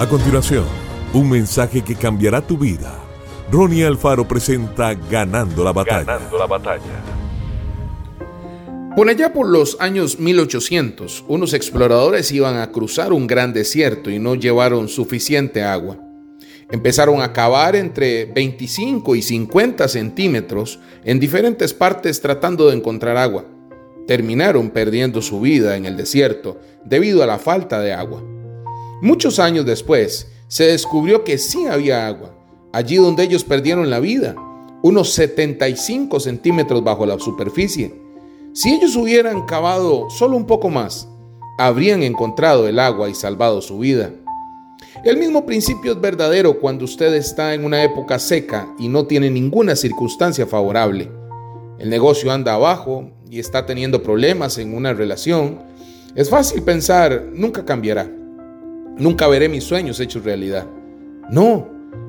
A continuación, un mensaje que cambiará tu vida. Ronnie Alfaro presenta Ganando la batalla. Ganando la batalla. Por allá por los años 1800, unos exploradores iban a cruzar un gran desierto y no llevaron suficiente agua. Empezaron a cavar entre 25 y 50 centímetros en diferentes partes tratando de encontrar agua. Terminaron perdiendo su vida en el desierto debido a la falta de agua. Muchos años después, se descubrió que sí había agua, allí donde ellos perdieron la vida, unos 75 centímetros bajo la superficie. Si ellos hubieran cavado solo un poco más, habrían encontrado el agua y salvado su vida. El mismo principio es verdadero cuando usted está en una época seca y no tiene ninguna circunstancia favorable. El negocio anda abajo y está teniendo problemas en una relación. Es fácil pensar, nunca cambiará. Nunca veré mis sueños hechos realidad. No,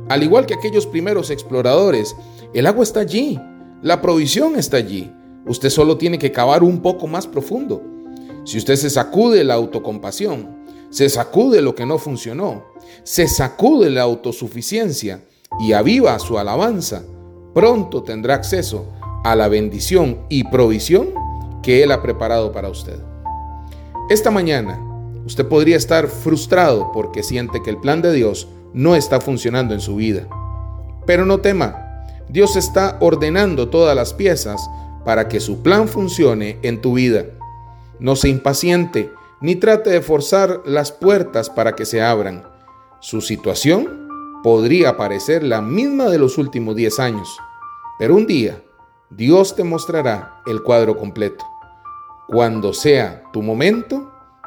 al igual que aquellos primeros exploradores, el agua está allí, la provisión está allí. Usted solo tiene que cavar un poco más profundo. Si usted se sacude la autocompasión, se sacude lo que no funcionó, se sacude la autosuficiencia y aviva su alabanza, pronto tendrá acceso a la bendición y provisión que Él ha preparado para usted. Esta mañana, usted podría estar frustrado porque siente que el plan de Dios no está funcionando en su vida. Pero no tema, Dios está ordenando todas las piezas para que su plan funcione en tu vida. No se impaciente ni trate de forzar las puertas para que se abran. Su situación podría parecer la misma de los últimos 10 años, pero un día Dios te mostrará el cuadro completo. Cuando sea tu momento,